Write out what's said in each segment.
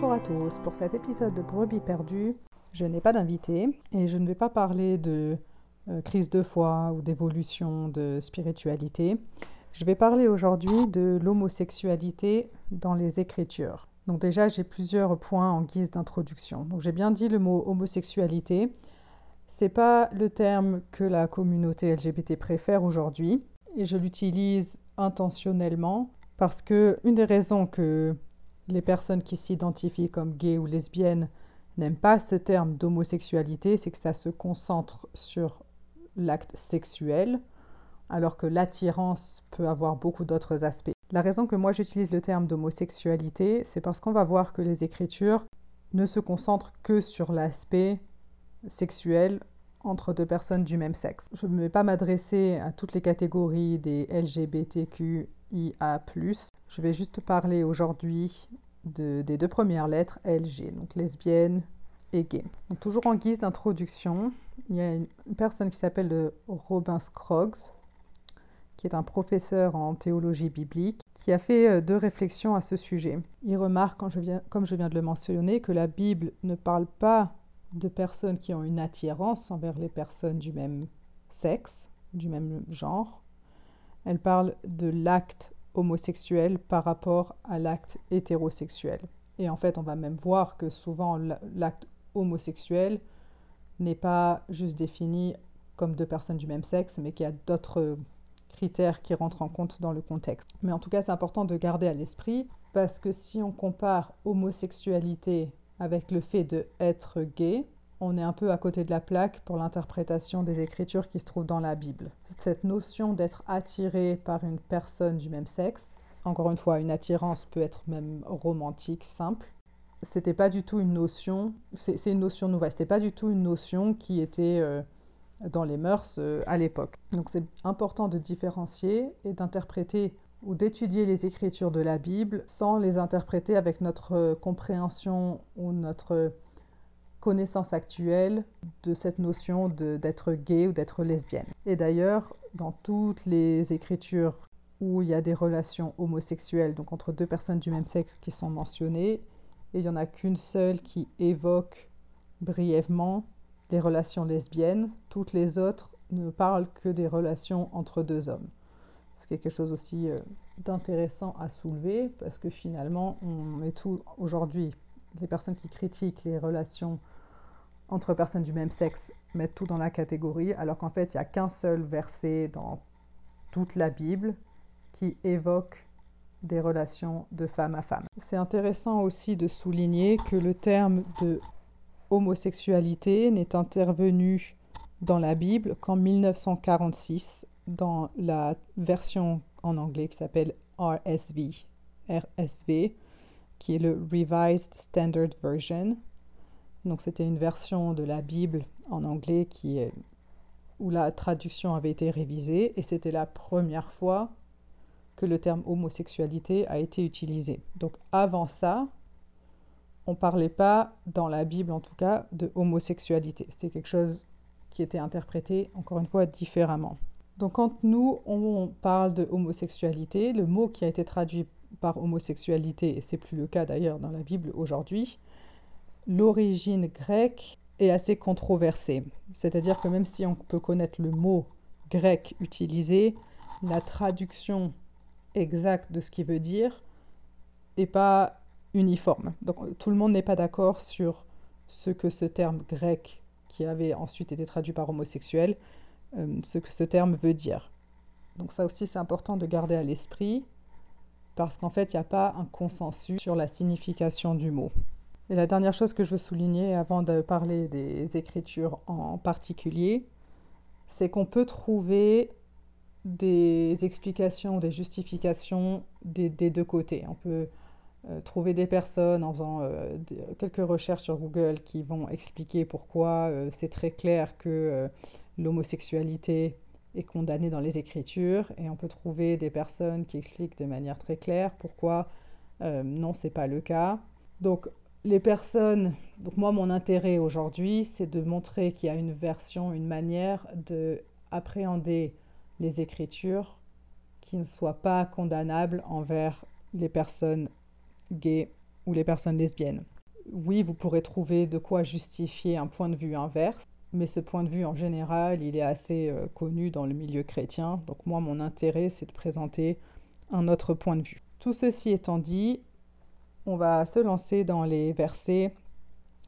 Bonjour à tous, pour cet épisode de Brebis perdues, je n'ai pas d'invité et je ne vais pas parler de euh, crise de foi ou d'évolution de spiritualité. Je vais parler aujourd'hui de l'homosexualité dans les écritures. Donc déjà, j'ai plusieurs points en guise d'introduction. Donc j'ai bien dit le mot homosexualité. C'est pas le terme que la communauté LGBT préfère aujourd'hui et je l'utilise intentionnellement parce que une des raisons que les personnes qui s'identifient comme gays ou lesbiennes n'aiment pas ce terme d'homosexualité, c'est que ça se concentre sur l'acte sexuel, alors que l'attirance peut avoir beaucoup d'autres aspects. La raison que moi j'utilise le terme d'homosexualité, c'est parce qu'on va voir que les écritures ne se concentrent que sur l'aspect sexuel entre deux personnes du même sexe. Je ne vais pas m'adresser à toutes les catégories des LGBTQIA. Je vais juste parler aujourd'hui de, des deux premières lettres LG, donc lesbienne et gay. Toujours en guise d'introduction, il y a une personne qui s'appelle Robin Scroggs, qui est un professeur en théologie biblique, qui a fait euh, deux réflexions à ce sujet. Il remarque, comme je viens de le mentionner, que la Bible ne parle pas de personnes qui ont une attirance envers les personnes du même sexe, du même genre. Elle parle de l'acte homosexuel par rapport à l'acte hétérosexuel. Et en fait, on va même voir que souvent l'acte homosexuel n'est pas juste défini comme deux personnes du même sexe, mais qu'il y a d'autres critères qui rentrent en compte dans le contexte. Mais en tout cas, c'est important de garder à l'esprit parce que si on compare homosexualité avec le fait d'être gay, on est un peu à côté de la plaque pour l'interprétation des écritures qui se trouvent dans la Bible. Cette notion d'être attiré par une personne du même sexe, encore une fois, une attirance peut être même romantique, simple. C'était pas du tout une notion, c'est une notion nouvelle, c'était pas du tout une notion qui était euh, dans les mœurs euh, à l'époque. Donc c'est important de différencier et d'interpréter ou d'étudier les écritures de la Bible sans les interpréter avec notre euh, compréhension ou notre connaissance actuelle de cette notion d'être gay ou d'être lesbienne. Et d'ailleurs, dans toutes les écritures où il y a des relations homosexuelles, donc entre deux personnes du même sexe qui sont mentionnées, et il n'y en a qu'une seule qui évoque brièvement les relations lesbiennes, toutes les autres ne parlent que des relations entre deux hommes. C'est quelque chose aussi euh, d'intéressant à soulever parce que finalement, on met tout aujourd'hui, les personnes qui critiquent les relations entre personnes du même sexe mettent tout dans la catégorie, alors qu'en fait, il n'y a qu'un seul verset dans toute la Bible qui évoque des relations de femme à femme. C'est intéressant aussi de souligner que le terme de homosexualité n'est intervenu dans la Bible qu'en 1946 dans la version en anglais qui s'appelle RSV, RSV, qui est le Revised Standard Version. Donc c'était une version de la Bible en anglais qui est, où la traduction avait été révisée et c'était la première fois que le terme homosexualité a été utilisé. Donc avant ça, on ne parlait pas, dans la Bible en tout cas, de homosexualité. C'était quelque chose qui était interprété, encore une fois, différemment. Donc quand nous, on parle de homosexualité, le mot qui a été traduit par homosexualité, et c'est plus le cas d'ailleurs dans la Bible aujourd'hui, l'origine grecque est assez controversée. C'est-à-dire que même si on peut connaître le mot grec utilisé, la traduction exacte de ce qu'il veut dire n'est pas uniforme. Donc tout le monde n'est pas d'accord sur ce que ce terme grec, qui avait ensuite été traduit par homosexuel, euh, ce que ce terme veut dire. Donc ça aussi c'est important de garder à l'esprit, parce qu'en fait il n'y a pas un consensus sur la signification du mot. Et la dernière chose que je veux souligner avant de parler des écritures en particulier, c'est qu'on peut trouver des explications, des justifications des, deux côtés. On peut euh, trouver des personnes en faisant euh, quelques recherches sur Google qui vont expliquer pourquoi euh, c'est très clair que l'homosexualité est condamnée dans les Écritures, et on peut trouver des personnes qui expliquent de manière très claire pourquoi non, c'est pas le cas. Donc les personnes, donc moi mon intérêt aujourd'hui, c'est de montrer qu'il y a une version, une manière de appréhender les Écritures qui ne soit pas condamnable envers les personnes gays ou les personnes lesbiennes. Oui, vous pourrez trouver de quoi justifier un point de vue inverse, mais ce point de vue en général, il est assez euh, connu dans le milieu chrétien. Donc moi, mon intérêt, c'est de présenter un autre point de vue. Tout ceci étant dit, on va se lancer dans les versets.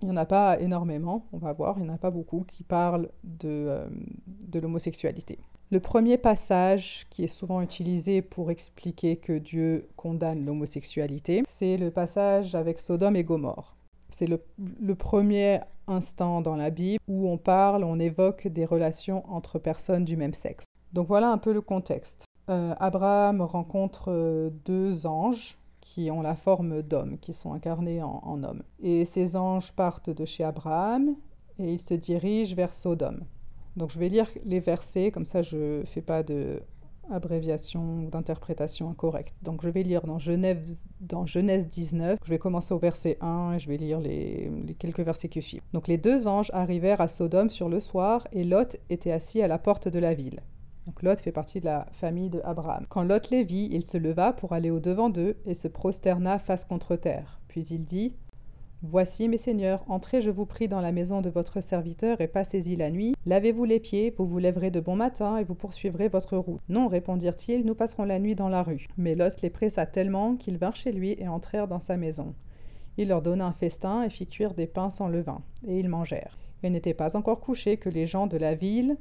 Il n'y en a pas énormément, on va voir, il n'y en a pas beaucoup qui parlent de, euh, de l'homosexualité. Le premier passage qui est souvent utilisé pour expliquer que Dieu condamne l'homosexualité, c'est le passage avec Sodome et Gomorre. C'est le, premier instant dans la Bible où on parle, on évoque des relations entre personnes du même sexe. Donc voilà un peu le contexte. Euh, Abraham rencontre euh, deux anges qui ont la forme d'hommes, qui sont incarnés en, en hommes. Et ces anges partent de chez Abraham et ils se dirigent vers Sodome. Donc je vais lire les versets, comme ça je ne fais pas de abréviation d'interprétation incorrecte. Donc je vais lire dans Genèse, dans Genèse 19, je vais commencer au verset 1 et je vais lire les, les, quelques versets qui suivent. Donc les deux anges arrivèrent à Sodome sur le soir et Lot était assis à la porte de la ville. Donc Lot fait partie de la famille de Abraham. Quand Lot les vit, il se leva pour aller au-devant d'eux et se prosterna face contre terre. Puis il dit Voici, mes seigneurs, entrez, je vous prie, dans la maison de votre serviteur et passez-y la nuit. Lavez-vous les pieds, vous vous lèverez de bon matin et vous poursuivrez votre route. Non, répondirent-ils, nous passerons la nuit dans la rue. Mais Lot les pressa tellement qu'ils vinrent chez lui et entrèrent dans sa maison. Il leur donna un festin et fit cuire des pains sans levain, et ils mangèrent. Ils n'étaient pas encore couchés que les gens de la ville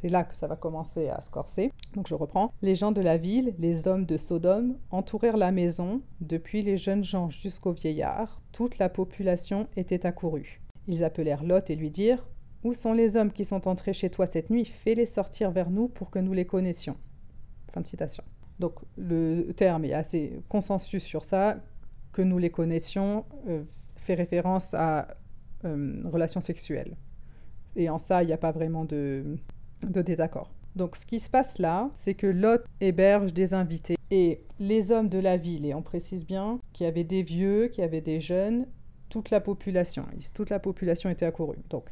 c'est là que ça va commencer à se corser. Donc je reprends. Les gens de la ville, les hommes de Sodome, entourèrent la maison, depuis les jeunes gens jusqu'aux vieillards, toute la population était accourue. Ils appelèrent Lot et lui dirent Où sont les hommes qui sont entrés chez toi cette nuit? Fais-les sortir vers nous pour que nous les connaissions. Fin de citation. Donc le terme est assez consensus sur ça, que nous les connaissions, euh, fait référence à euh, relations sexuelles. Et en ça, il n'y a pas vraiment de, de désaccord. Donc ce qui se passe là, c'est que Lot héberge des invités et les hommes de la ville, et on précise bien qu'il y avait des vieux, qu'il y avait des jeunes, toute la population, toute la population était accourue. Donc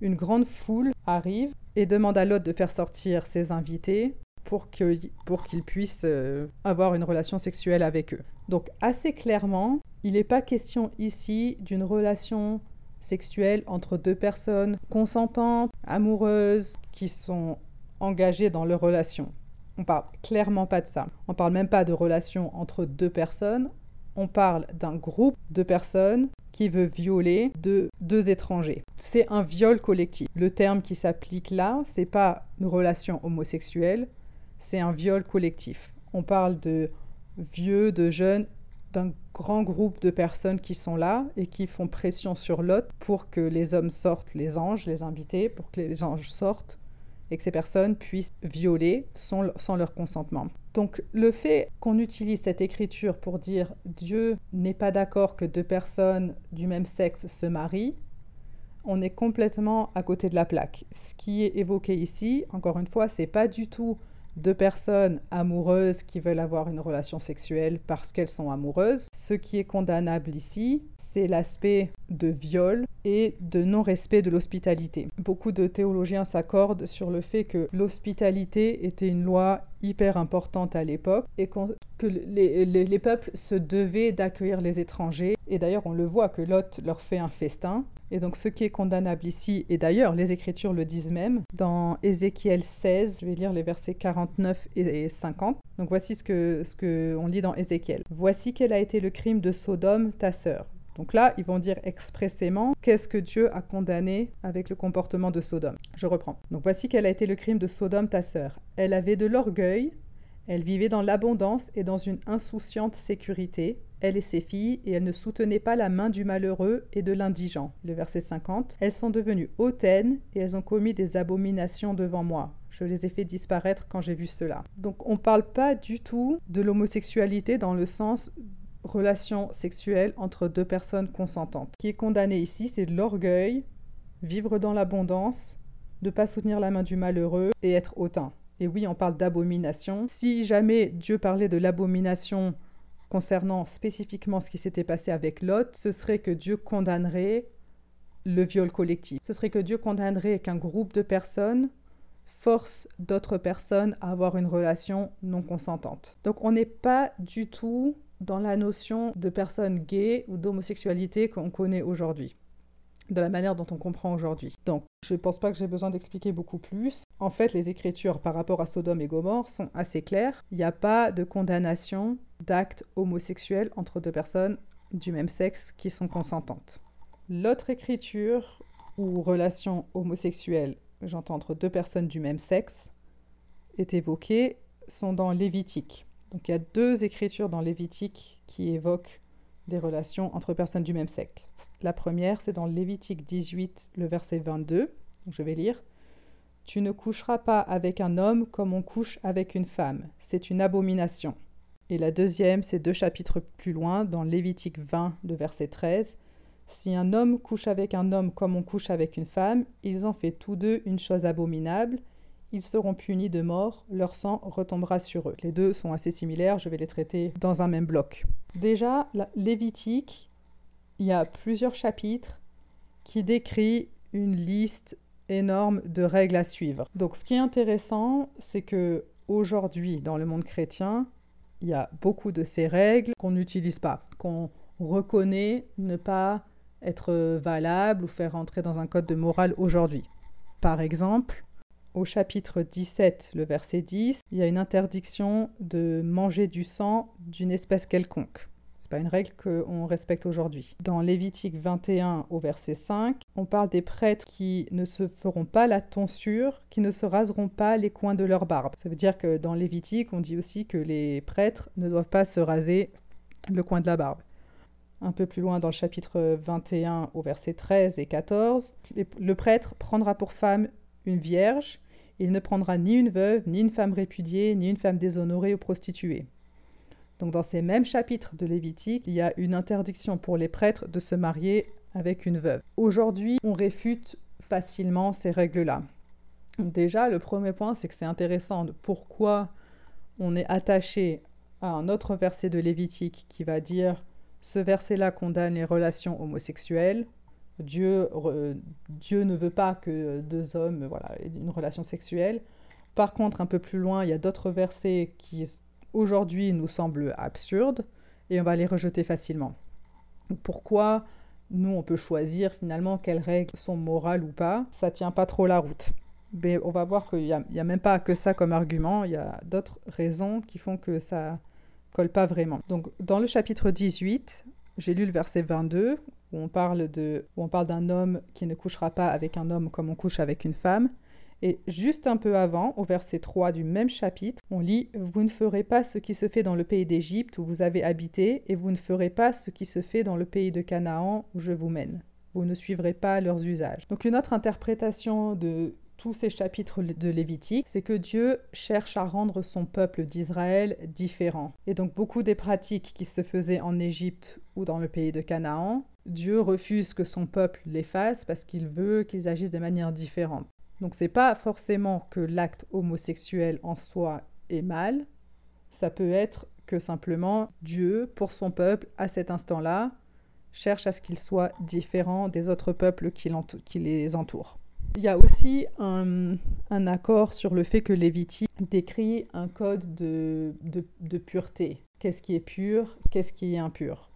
une grande foule arrive et demande à Lot de faire sortir ses invités pour qu'ils puissent euh, avoir une relation sexuelle avec eux. Donc assez clairement, il n'est pas question ici d'une relation sexuelle entre deux personnes consentantes, amoureuses, qui sont engagées dans leur relation. On parle clairement pas de ça. On parle même pas de relation entre deux personnes. On parle d'un groupe de personnes qui veut violer deux, deux étrangers. C'est un viol collectif. Le terme qui s'applique là, c'est pas une relation homosexuelle, c'est un viol collectif. On parle de vieux, de jeunes, d'un grand groupe de personnes qui sont là et qui font pression sur Lot pour que les hommes sortent, les anges, les invités, pour que les anges sortent et que ces personnes puissent violer sans, sans leur consentement. Donc le fait qu'on utilise cette écriture pour dire Dieu n'est pas d'accord que deux personnes du même sexe se marient, on est complètement à côté de la plaque. Ce qui est évoqué ici, encore une fois, c'est pas du tout deux personnes amoureuses qui veulent avoir une relation sexuelle parce qu'elles sont amoureuses. Ce qui est condamnable ici, c'est l'aspect de viol et de non-respect de l'hospitalité. Beaucoup de théologiens s'accordent sur le fait que l'hospitalité était une loi hyper importante à l'époque et que les, les, peuples se devaient d'accueillir les étrangers. Et d'ailleurs, on le voit que Lot leur fait un festin. Et donc, ce qui est condamnable ici, et d'ailleurs, les Écritures le disent même, dans Ézéchiel 16, je vais lire les versets 49 et 50. Donc, voici ce que, ce que lit dans Ézéchiel. Voici quel a été le crime de Sodome, ta sœur. Donc là, ils vont dire expressément qu'est-ce que Dieu a condamné avec le comportement de Sodome. Je reprends. Donc voici quel a été le crime de Sodome, ta sœur. Elle avait de l'orgueil, elle vivait dans l'abondance et dans une insouciante sécurité, elle et ses filles, et elle ne soutenait pas la main du malheureux et de l'indigent. Le verset 50. Elles sont devenues hautaines et elles ont commis des abominations devant moi. Je les ai fait disparaître quand j'ai vu cela. Donc on ne parle pas du tout de l'homosexualité dans le sens relation sexuelle entre deux personnes consentantes. Ce qui est condamné ici, c'est l'orgueil, vivre dans l'abondance, ne pas soutenir la main du malheureux et être hautain. Et oui, on parle d'abomination. Si jamais Dieu parlait de l'abomination concernant spécifiquement ce qui s'était passé avec Lot, ce serait que Dieu condamnerait le viol collectif. Ce serait que Dieu condamnerait qu'un groupe de personnes force d'autres personnes à avoir une relation non consentante. Donc on n'est pas du tout dans la notion de personne gay ou d'homosexualité qu'on connaît aujourd'hui, de la manière dont on comprend aujourd'hui. Donc, je ne pense pas que j'ai besoin d'expliquer beaucoup plus. En fait, les écritures par rapport à Sodome et Gomorre sont assez claires. Il n'y a pas de condamnation d'actes homosexuels entre deux personnes du même sexe qui sont consentantes. L'autre écriture ou relation homosexuelle, j'entends entre deux personnes du même sexe, est évoquée sont dans Lévitique. Donc il y a deux écritures dans Lévitique qui évoquent des relations entre personnes du même sexe. La première, c'est dans Lévitique 18, le verset 22. je vais lire. Tu ne coucheras pas avec un homme comme on couche avec une femme. C'est une abomination. Et la deuxième, c'est deux chapitres plus loin, dans Lévitique 20, le verset 13. Si un homme couche avec un homme comme on couche avec une femme, ils ont fait tous deux une chose abominable, ils seront punis de mort, leur sang retombera sur eux. Les deux sont assez similaires, je vais les traiter dans un même bloc. Déjà, Lévitique, il y a plusieurs chapitres qui décrivent une liste énorme de règles à suivre. Donc ce qui est intéressant, c'est que aujourd'hui dans le monde chrétien, il y a beaucoup de ces règles qu'on n'utilise pas, qu'on reconnaît ne pas être valables ou faire entrer dans un code de morale aujourd'hui. Par exemple, au chapitre 17, le verset 10, il y a une interdiction de manger du sang d'une espèce quelconque. Ce n'est pas une règle qu'on respecte aujourd'hui. Dans Lévitique 21 au verset 5, on parle des prêtres qui ne se feront pas la tonsure, qui ne se raseront pas les coins de leur barbe. Ça veut dire que dans Lévitique, on dit aussi que les prêtres ne doivent pas se raser le coin de la barbe. Un peu plus loin dans le chapitre 21 au verset 13 et 14, le prêtre prendra pour femme une vierge, il ne prendra ni une veuve, ni une femme répudiée, ni une femme déshonorée ou prostituée. Donc dans ces mêmes chapitres de Lévitique, il y a une interdiction pour les prêtres de se marier avec une veuve. Aujourd'hui, on réfute facilement ces règles-là. Déjà, le premier point, c'est que c'est intéressant de pourquoi on est attaché à un autre verset de Lévitique qui va dire ce verset-là condamne les relations homosexuelles. Dieu, Dieu ne veut pas que deux hommes voilà, aient une relation sexuelle. Par contre, un peu plus loin, il y a d'autres versets qui aujourd'hui nous semblent absurdes et on va les rejeter facilement. Pourquoi nous, on peut choisir finalement quelles règles sont morales ou pas Ça tient pas trop la route. Mais on va voir qu'il n'y a, a, même pas que ça comme argument, il y a d'autres raisons qui font que ça colle pas vraiment. Donc dans le chapitre 18, j'ai lu le verset 22 où on parle de où on parle d'un homme qui ne couchera pas avec un homme comme on couche avec une femme. Et juste un peu avant, au verset 3 du même chapitre, on lit Vous ne ferez pas ce qui se fait dans le pays d'Égypte où vous avez habité, et vous ne ferez pas ce qui se fait dans le pays de Canaan où je vous mène. Vous ne suivrez pas leurs usages. Donc une autre interprétation de tous ces chapitres de Lévitique, c'est que Dieu cherche à rendre son peuple d'Israël différent. Et donc beaucoup des pratiques qui se faisaient en Égypte ou dans le pays de Canaan, Dieu refuse que son peuple les fasse parce qu'il veut qu'ils agissent de manière différente. Donc c'est pas forcément que l'acte homosexuel en soi est mal, ça peut être que simplement Dieu, pour son peuple, à cet instant-là, cherche à ce qu'il soit différent des autres peuples qui, les entourent. Il y a aussi un, accord sur le fait que Lévitique décrit un code de, de, pureté. Qu'est-ce qui est pur, qu'est-ce qui est impur?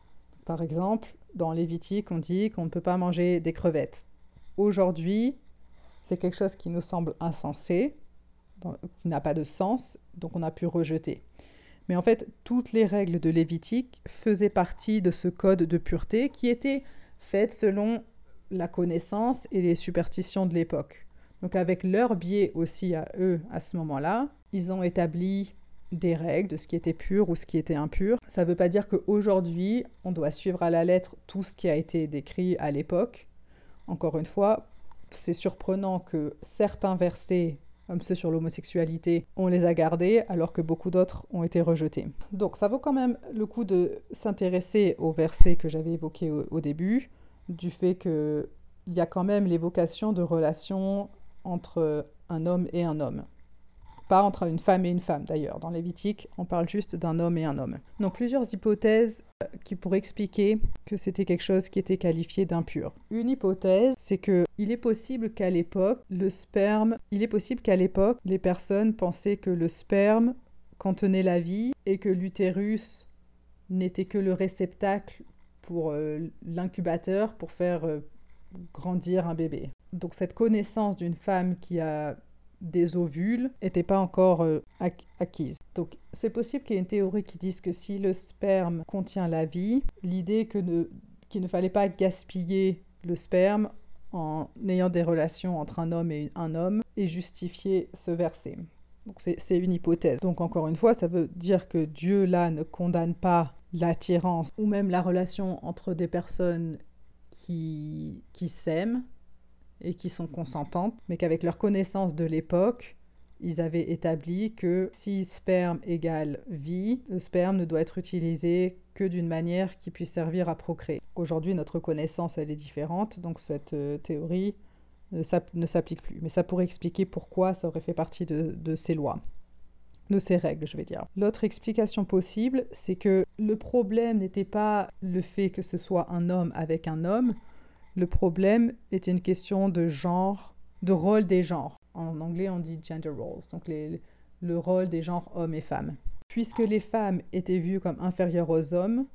Par exemple, dans Lévitique, on dit qu'on ne peut pas manger des crevettes. Aujourd'hui, c'est quelque chose qui nous semble insensé, qui n'a pas de sens, donc on a pu rejeter. Mais en fait, toutes les règles de Lévitique faisaient partie de ce code de pureté qui était fait selon la connaissance et les superstitions de l'époque. Donc avec leur biais aussi à eux à ce moment-là, ils ont établi des règles de ce qui était pur ou ce qui était impur. Ça ne veut pas dire qu'aujourd'hui, on doit suivre à la lettre tout ce qui a été décrit à l'époque. Encore une fois, c'est surprenant que certains versets, comme ceux sur l'homosexualité, on les a gardés alors que beaucoup d'autres ont été rejetés. Donc ça vaut quand même le coup de s'intéresser aux versets que j'avais évoqués au début du fait qu'il y a quand même l'évocation de relations entre un homme et un homme. Pas entre une femme et une femme d'ailleurs. Dans Lévitique, on parle juste d'un homme et un homme. Donc plusieurs hypothèses euh, qui pourraient expliquer que c'était quelque chose qui était qualifié d'impur. Une hypothèse, c'est que il est possible qu'à l'époque, le sperme, il est possible qu'à l'époque, les personnes pensaient que le sperme contenait la vie et que l'utérus n'était que le réceptacle pour euh, l'incubateur pour faire euh, grandir un bébé. Donc cette connaissance d'une femme qui a des ovules n'était pas encore euh, acquise. Donc c'est possible qu'il y ait une théorie qui dise que si le sperme contient la vie, l'idée qu'il ne fallait pas gaspiller le sperme en ayant des relations entre un homme et un homme et justifier ce verset. Donc c'est une hypothèse. Donc encore une fois, ça veut dire que Dieu là ne condamne pas l'attirance ou même la relation entre des personnes qui s'aiment et qui sont consentantes, mais qu'avec leur connaissance de l'époque, ils avaient établi que si sperme égale vie, le sperme ne doit être utilisé que d'une manière qui puisse servir à procréer. Aujourd'hui, notre connaissance, elle est différente, donc cette euh, théorie ne s'applique plus. Mais ça pourrait expliquer pourquoi ça aurait fait partie de ces lois de ces règles, je vais dire. L'autre explication possible, c'est que le problème n'était pas le fait que ce soit un homme avec un homme, le problème était une question de genre, de rôle des genres. En anglais, on dit gender roles, donc le rôle des genres hommes et femmes. Puisque les femmes étaient vues comme inférieures aux hommes,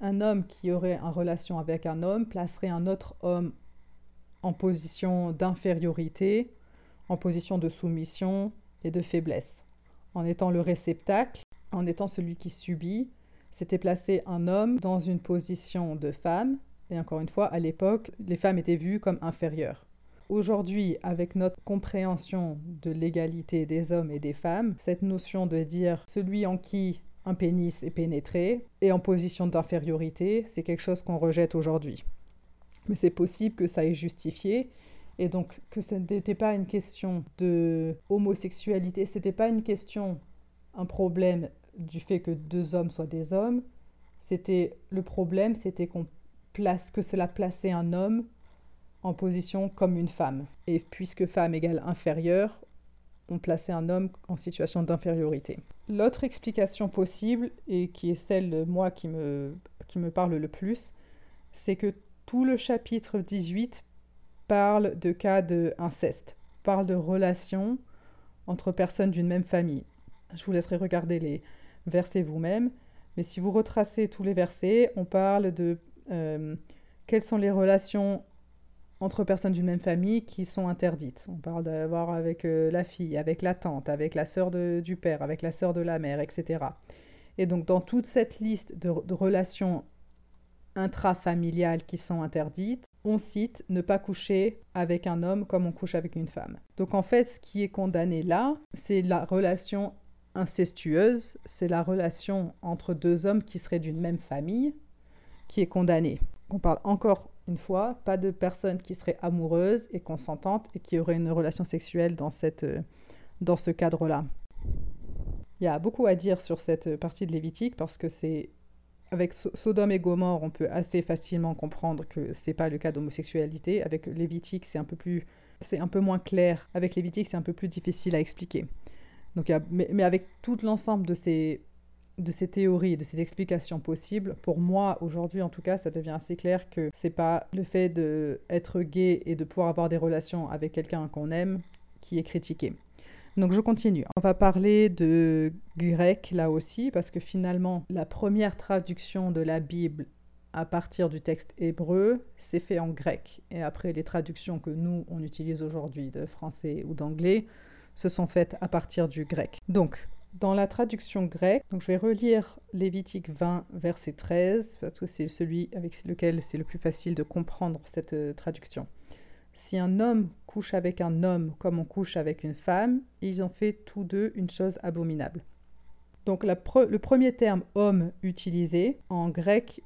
un homme qui aurait une relation avec un homme placerait un autre homme en position d'infériorité, en position de soumission et de faiblesse en étant le réceptacle, en étant celui qui subit, c'était placer un homme dans une position de femme. Et encore une fois, à l'époque, les femmes étaient vues comme inférieures. Aujourd'hui, avec notre compréhension de l'égalité des hommes et des femmes, cette notion de dire celui en qui un pénis est pénétré et en position d'infériorité, c'est quelque chose qu'on rejette aujourd'hui. Mais c'est possible que ça ait justifié et donc que ce n'était pas une question de homosexualité, c'était pas une question, un problème du fait que deux hommes soient des hommes. C'était le problème, c'était qu'on que cela plaçait un homme en position comme une femme. Et puisque femme égale inférieure, on plaçait un homme en situation d'infériorité. L'autre explication possible, et qui est celle de moi qui me, qui me parle le plus, c'est que tout le chapitre 18 parle de cas d'inceste, parle de relations entre personnes d'une même famille. Je vous laisserai regarder les versets vous-même, mais si vous retracez tous les versets, on parle de euh, quelles sont les relations entre personnes d'une même famille qui sont interdites? On parle d'avoir avec euh, la fille, avec la tante, avec la sœur du père, avec la sœur de la mère, etc. Et donc dans toute cette liste de, de relations intrafamiliales qui sont interdites, on cite ne pas coucher avec un homme comme on couche avec une femme. Donc en fait, ce qui est condamné là, c'est la relation incestueuse, c'est la relation entre deux hommes qui seraient d'une même famille qui est condamnée. On parle encore une fois, pas de personnes qui seraient amoureuses et consentantes et qui auraient une relation sexuelle dans, cette, dans ce cadre-là. Il y a beaucoup à dire sur cette partie de Lévitique parce que c'est avec Sodome et Gomorre, on peut assez facilement comprendre que c'est pas le cas d'homosexualité. Avec Lévitique, c'est un peu plus, c'est un peu moins clair. Avec Lévitique, c'est un peu plus difficile à expliquer. Donc, mais, avec tout l'ensemble de ces, de ces théories, de ces explications possibles, pour moi aujourd'hui en tout cas, ça devient assez clair que c'est pas le fait d'être gay et de pouvoir avoir des relations avec quelqu'un qu'on aime qui est critiqué. Donc je continue. On va parler de grec là aussi, parce que finalement, la première traduction de la Bible à partir du texte hébreu, c'est fait en grec. Et après, les traductions que nous, on utilise aujourd'hui de français ou d'anglais, se sont faites à partir du grec. Donc, dans la traduction grecque, je vais relire Lévitique 20, verset 13, parce que c'est celui avec lequel c'est le plus facile de comprendre cette euh, traduction. Si un homme couche avec un homme comme on couche avec une femme, ils ont fait tous deux une chose abominable. Donc le premier terme homme utilisé, en grec,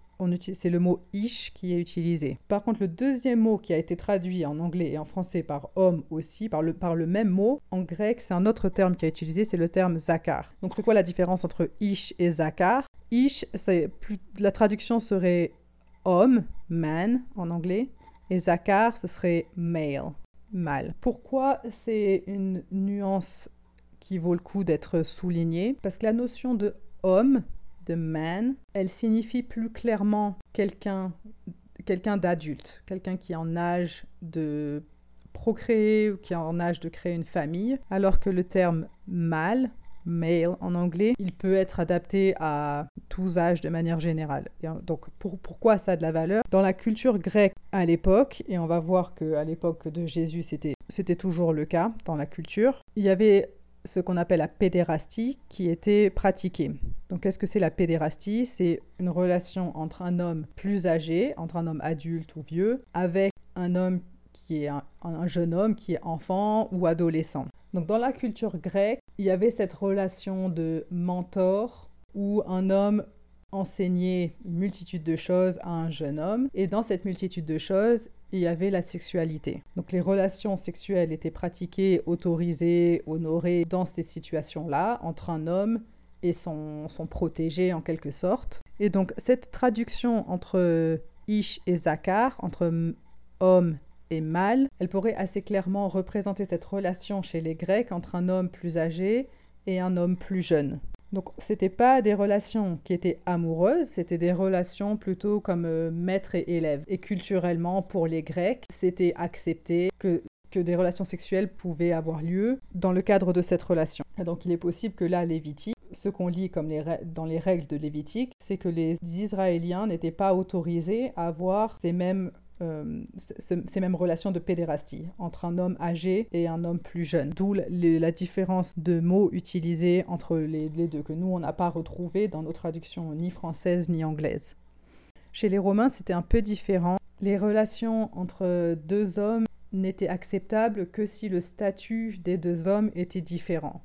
c'est le mot ish qui est utilisé. Par contre, le deuxième mot qui a été traduit en anglais et en français par homme aussi, par le, même mot, en grec, c'est un autre terme qui est utilisé, c'est le terme zakar. Donc c'est quoi la différence entre ish et zakar? Ish, la traduction serait homme, man en anglais, et Zakar, ce serait male, mâle. Pourquoi c'est une nuance qui vaut le coup d'être soulignée? Parce que la notion de homme, man, elle signifie plus clairement quelqu'un quelqu'un d'adulte, quelqu'un qui est en âge de procréer ou qui est en âge de créer une famille, alors que le terme mâle, male en anglais, il peut être adapté à tous âges de manière générale. donc pourquoi ça a de la valeur? Dans la culture grecque à l'époque, et on va voir qu'à l'époque de Jésus c'était, c'était toujours le cas dans la culture, il y avait ce qu'on appelle la pédérastie qui était pratiquée. Donc qu'est-ce que c'est la pédérastie? C'est une relation entre un homme plus âgé, entre un homme adulte ou vieux, avec un homme qui est un, jeune homme, qui est enfant ou adolescent. Donc dans la culture grecque, il y avait cette relation de mentor où un homme enseignait une multitude de choses à un jeune homme et dans cette multitude de choses, il y avait la sexualité. Donc les relations sexuelles étaient pratiquées, autorisées, honorées dans ces situations-là entre un homme et son, protégé en quelque sorte. Et donc cette traduction entre Ish et Zakar, entre homme et mâle, elle pourrait assez clairement représenter cette relation chez les Grecs entre un homme plus âgé et un homme plus jeune. Donc c'était pas des relations qui étaient amoureuses, c'était des relations plutôt comme euh, maître et élève. Et culturellement, pour les Grecs, c'était accepté que, que des relations sexuelles pouvaient avoir lieu dans le cadre de cette relation. donc il est possible que là, Lévitique, ce qu'on lit comme les dans les règles de Lévitique, c'est que les Israéliens n'étaient pas autorisés à avoir ces mêmes euh, ces mêmes relations de pédérastie entre un homme âgé et un homme plus jeune. D'où la différence de mots utilisés entre les, deux, que nous, on n'a pas retrouvé dans nos traductions ni françaises ni anglaises. Chez les Romains, c'était un peu différent. Les relations entre deux hommes n'étaient acceptables que si le statut des deux hommes était différent.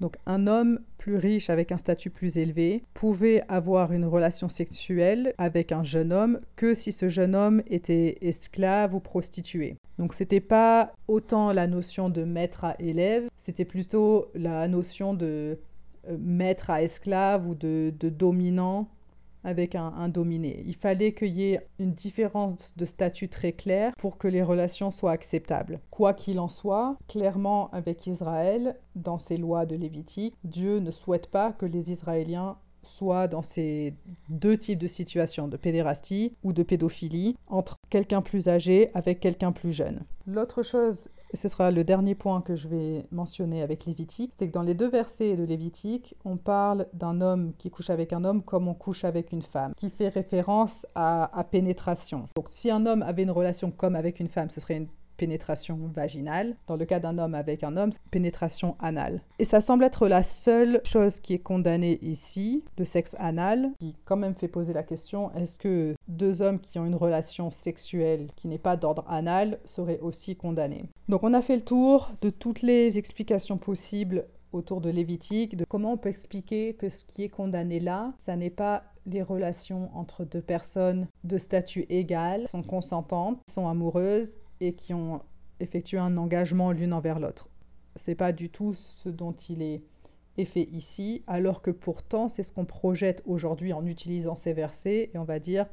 Donc un homme plus riche avec un statut plus élevé pouvait avoir une relation sexuelle avec un jeune homme que si ce jeune homme était esclave ou prostitué. Donc c'était pas autant la notion de maître à élève, c'était plutôt la notion de euh, maître à esclave ou de, de dominant avec un, dominé. Il fallait qu'il y ait une différence de statut très claire pour que les relations soient acceptables. Quoi qu'il en soit, clairement avec Israël, dans ses lois de Lévitique, Dieu ne souhaite pas que les Israéliens soient dans ces deux types de situations, de pédérastie ou de pédophilie, entre quelqu'un plus âgé avec quelqu'un plus jeune. L'autre chose et ce sera le dernier point que je vais mentionner avec Lévitique, c'est que dans les deux versets de Lévitique, on parle d'un homme qui couche avec un homme comme on couche avec une femme, qui fait référence à, à pénétration. Donc si un homme avait une relation comme avec une femme, ce serait une pénétration vaginale. Dans le cas d'un homme avec un homme, pénétration anale. Et ça semble être la seule chose qui est condamnée ici, le sexe anal, qui quand même fait poser la question, est-ce que deux hommes qui ont une relation sexuelle qui n'est pas d'ordre anal seraient aussi condamnés? Donc on a fait le tour de toutes les explications possibles autour de Lévitique, de comment on peut expliquer que ce qui est condamné là, ça n'est pas les relations entre deux personnes de statut égal, sont consentantes, sont amoureuses et qui ont effectué un engagement l'une envers l'autre. C'est pas du tout ce dont il est, fait ici, alors que pourtant c'est ce qu'on projette aujourd'hui en utilisant ces versets et on va dire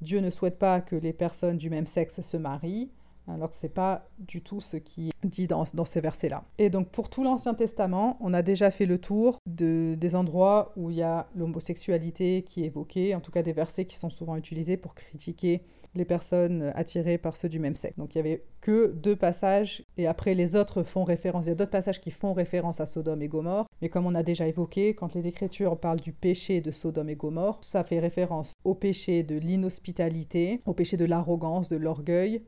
Dieu ne souhaite pas que les personnes du même sexe se marient, alors que ce n'est pas du tout ce qui est dit dans, ces versets-là. Et donc pour tout l'Ancien Testament, on a déjà fait le tour de, des endroits où il y a l'homosexualité qui est évoquée, en tout cas des versets qui sont souvent utilisés pour critiquer les personnes attirées par ceux du même sexe. Donc il y avait que deux passages et après les autres font référence, il y a d'autres passages qui font référence à Sodome et Gomorre, mais comme on a déjà évoqué, quand les Écritures parlent du péché de Sodome et Gomorre, ça fait référence au péché de l'inhospitalité, au péché de l'arrogance, de l'orgueil,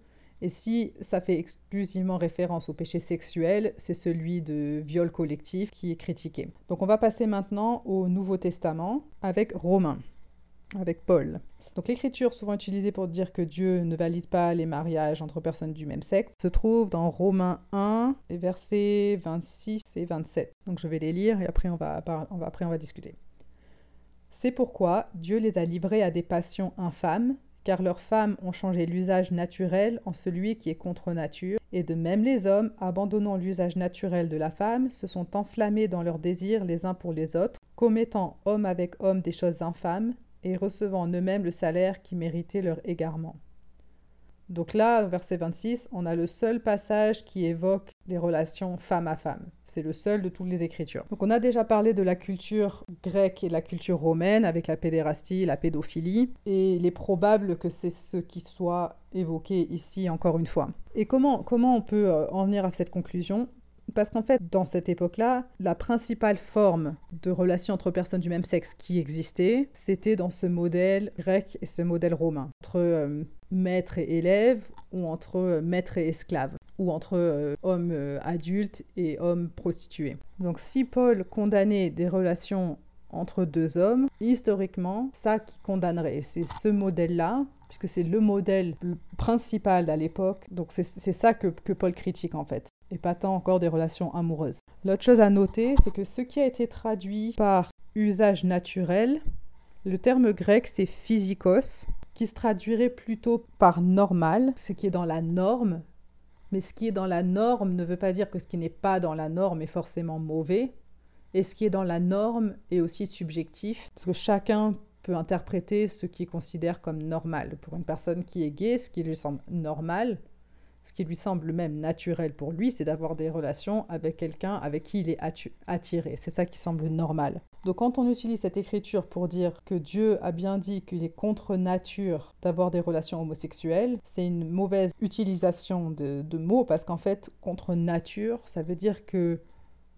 et si ça fait exclusivement référence au péché sexuel, c'est celui de viol collectif qui est critiqué. Donc on va passer maintenant au Nouveau Testament avec Romains, avec Paul. Donc l'écriture souvent utilisée pour dire que Dieu ne valide pas les mariages entre personnes du même sexe se trouve dans Romains 1, versets 26 et 27. Donc je vais les lire et après on va, on va, après on va discuter. C'est pourquoi Dieu les a livrés à des passions infâmes car leurs femmes ont changé l'usage naturel en celui qui est contre nature, et de même les hommes, abandonnant l'usage naturel de la femme, se sont enflammés dans leurs désirs les uns pour les autres, commettant homme avec homme des choses infâmes, et recevant en eux-mêmes le salaire qui méritait leur égarement. Donc là, verset 26, on a le seul passage qui évoque les relations femme à femme. C'est le seul de toutes les écritures. Donc on a déjà parlé de la culture grecque et de la culture romaine avec la pédérastie, la pédophilie, et il est probable que c'est ce qui soit évoqué ici encore une fois. Et comment, comment on peut euh, en venir à cette conclusion? Parce qu'en fait, dans cette époque-là, la principale forme de relation entre personnes du même sexe qui existait, c'était dans ce modèle grec et ce modèle romain, entre euh, maître et élève ou entre euh, maître et esclave ou entre euh, hommes adultes et hommes prostitués. Donc si Paul condamnait des relations entre deux hommes, historiquement, ça qui condamnerait, c'est ce modèle-là, puisque c'est le modèle principal à l'époque. Donc c'est ça que Paul critique en fait et pas tant encore des relations amoureuses. L'autre chose à noter, c'est que ce qui a été traduit par usage naturel, le terme grec c'est physikos, qui se traduirait plutôt par normal, ce qui est dans la norme. Mais ce qui est dans la norme ne veut pas dire que ce qui n'est pas dans la norme est forcément mauvais. Et ce qui est dans la norme est aussi subjectif, parce que chacun peut interpréter ce qu'il considère comme normal. Pour une personne qui est gay, ce qui lui semble normal, ce qui lui semble même naturel pour lui, c'est d'avoir des relations avec quelqu'un avec qui il est attiré. C'est ça qui semble normal. Donc quand on utilise cette écriture pour dire que Dieu a bien dit qu'il est contre nature d'avoir des relations homosexuelles, c'est une mauvaise utilisation de, mots parce qu'en fait, contre nature, ça veut dire que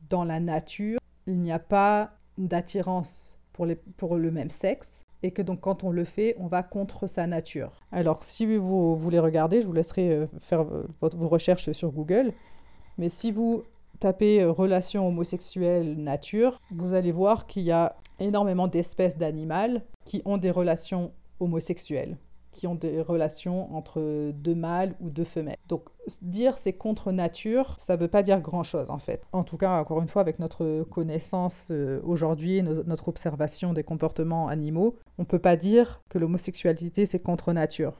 dans la nature, il n'y a pas d'attirance pour le même sexe et que donc quand on le fait, on va contre sa nature. Alors si vous voulez regarder, je vous laisserai euh, faire euh, vos recherches sur Google, mais si vous tapez euh, relation homosexuelle nature, vous allez voir qu'il y a énormément d'espèces d'animaux qui ont des relations homosexuelles qui ont des relations entre deux mâles ou deux femelles. Donc dire c'est contre nature, ça ne veut pas dire grand-chose en fait. En tout cas, encore une fois, avec notre connaissance euh, aujourd'hui, notre observation des comportements animaux, on ne peut pas dire que l'homosexualité c'est contre nature.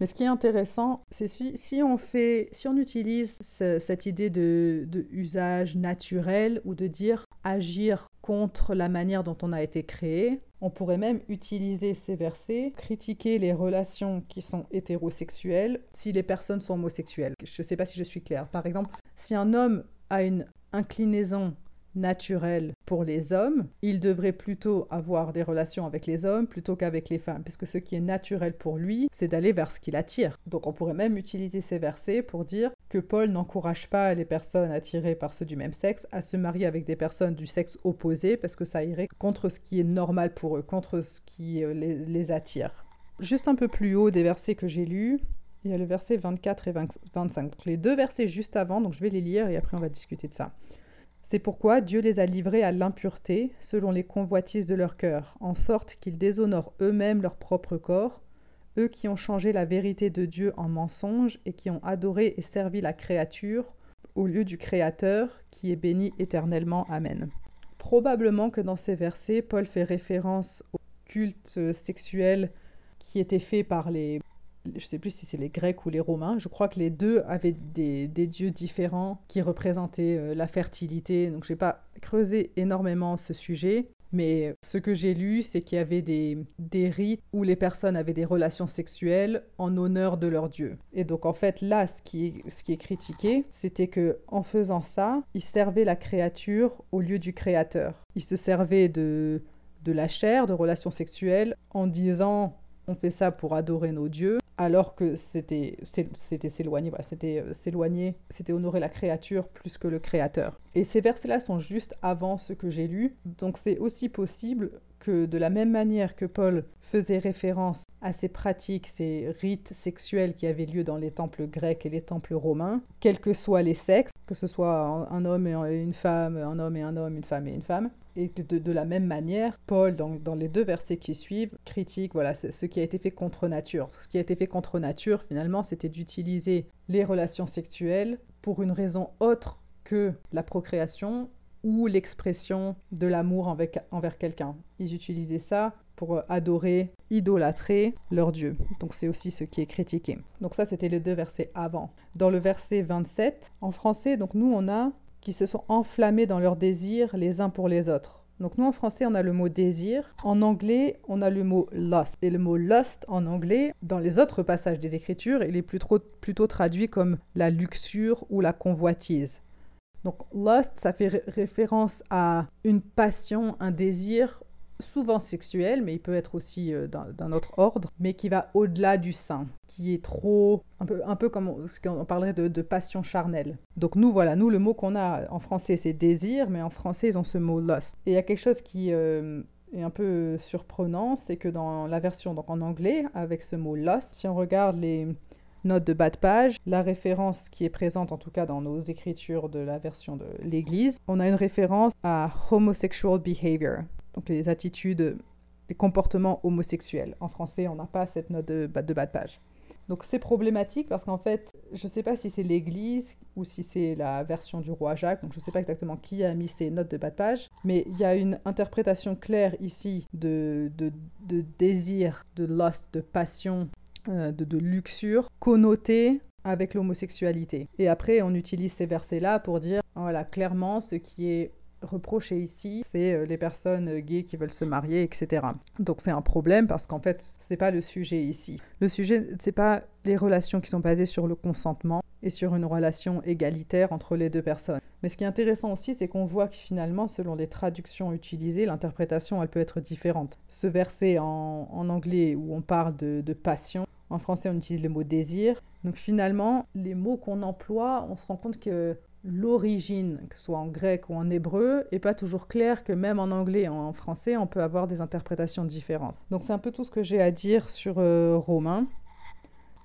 Mais ce qui est intéressant, c'est si, on fait, si on utilise cette idée de, de, usage naturel ou de dire agir contre la manière dont on a été créé, on pourrait même utiliser ces versets, critiquer les relations qui sont hétérosexuelles si les personnes sont homosexuelles. Je ne sais pas si je suis claire. Par exemple, si un homme a une inclinaison naturel pour les hommes, il devrait plutôt avoir des relations avec les hommes plutôt qu'avec les femmes, puisque ce qui est naturel pour lui, c'est d'aller vers ce qu'il attire. Donc on pourrait même utiliser ces versets pour dire que Paul n'encourage pas les personnes attirées par ceux du même sexe à se marier avec des personnes du sexe opposé, parce que ça irait contre ce qui est normal pour eux, contre ce qui euh, les, attire. Juste un peu plus haut des versets que j'ai lus, il y a le verset 24 et 25. Donc les deux versets juste avant, donc je vais les lire et après on va discuter de ça. C'est pourquoi Dieu les a livrés à l'impureté, selon les convoitises de leur cœur, en sorte qu'ils déshonorent eux-mêmes leur propre corps, eux qui ont changé la vérité de Dieu en mensonge et qui ont adoré et servi la créature au lieu du Créateur, qui est béni éternellement. Amen. Probablement que dans ces versets, Paul fait référence au culte sexuel qui était fait par les je ne sais plus si c'est les Grecs ou les Romains, je crois que les deux avaient des, dieux différents qui représentaient euh, la fertilité. Donc je n'ai pas creusé énormément ce sujet, mais ce que j'ai lu, c'est qu'il y avait des, des rites où les personnes avaient des relations sexuelles en honneur de leur dieu. Et donc en fait là, ce qui est, ce qui est critiqué, c'était que en faisant ça, ils servaient la créature au lieu du créateur. Ils se servaient de de la chair, de relations sexuelles, en disant on fait ça pour adorer nos dieux, alors que c'était s'éloigner, voilà, c'était euh, s'éloigner, c'était honorer la créature plus que le créateur. Et ces versets-là sont juste avant ce que j'ai lu, donc c'est aussi possible que de la même manière que Paul faisait référence à ces pratiques, ces rites sexuels qui avaient lieu dans les temples grecs et les temples romains, quels que soient les sexes, que ce soit un homme et une femme, un homme et un homme, une femme et une femme, et de, de la même manière, Paul, dans, dans, les deux versets qui suivent, critique voilà, ce qui a été fait contre nature. Ce qui a été fait contre nature, finalement, c'était d'utiliser les relations sexuelles pour une raison autre que la procréation ou l'expression de l'amour envers quelqu'un. Ils utilisaient ça pour adorer, idolâtrer leur Dieu. Donc c'est aussi ce qui est critiqué. Donc ça, c'était les deux versets avant. Dans le verset 27, en français, donc nous, on a qui se sont enflammés dans leurs désirs les uns pour les autres. Donc nous en français on a le mot désir, en anglais on a le mot lust. Et le mot lust en anglais, dans les autres passages des Écritures, il est plutôt, plutôt traduit comme la luxure ou la convoitise. Donc lust, ça fait référence à une passion, un désir souvent sexuel, mais il peut être aussi euh, d'un autre ordre, mais qui va au-delà du sein, qui est trop, un peu, comme ce qu'on parlerait de, passion charnelle. Donc nous, voilà, nous, le mot qu'on a en français, c'est désir, mais en français, ils ont ce mot lust. Et il y a quelque chose qui euh, est un peu surprenant, c'est que dans la version donc en anglais, avec ce mot lust, si on regarde les note de bas de page, la référence qui est présente en tout cas dans nos écritures de la version de l'Église, on a une référence à homosexual behavior, donc les attitudes, les comportements homosexuels. En français, on n'a pas cette note de, bas de page. Donc c'est problématique parce qu'en fait, je ne sais pas si c'est l'Église ou si c'est la version du roi Jacques, donc je ne sais pas exactement qui a mis ces notes de bas de page, mais il y a une interprétation claire ici de, de, de désir, de lust, de passion euh, de, luxure connotée avec l'homosexualité. Et après, on utilise ces versets-là pour dire, voilà, clairement, ce qui est reproché ici, c'est euh, les personnes gays qui veulent se marier, etc. Donc c'est un problème parce qu'en fait, c'est pas le sujet ici. Le sujet, c'est pas les relations qui sont basées sur le consentement et sur une relation égalitaire entre les deux personnes. Mais ce qui est intéressant aussi, c'est qu'on voit que finalement, selon les traductions utilisées, l'interprétation, elle peut être différente. Ce verset en, anglais où on parle de passion, en français, on utilise le mot désir. Donc finalement, les mots qu'on emploie, on se rend compte que l'origine, que ce soit en grec ou en hébreu, n'est pas toujours clair que même en anglais et en français, on peut avoir des interprétations différentes. Donc c'est un peu tout ce que j'ai à dire sur euh, Romain.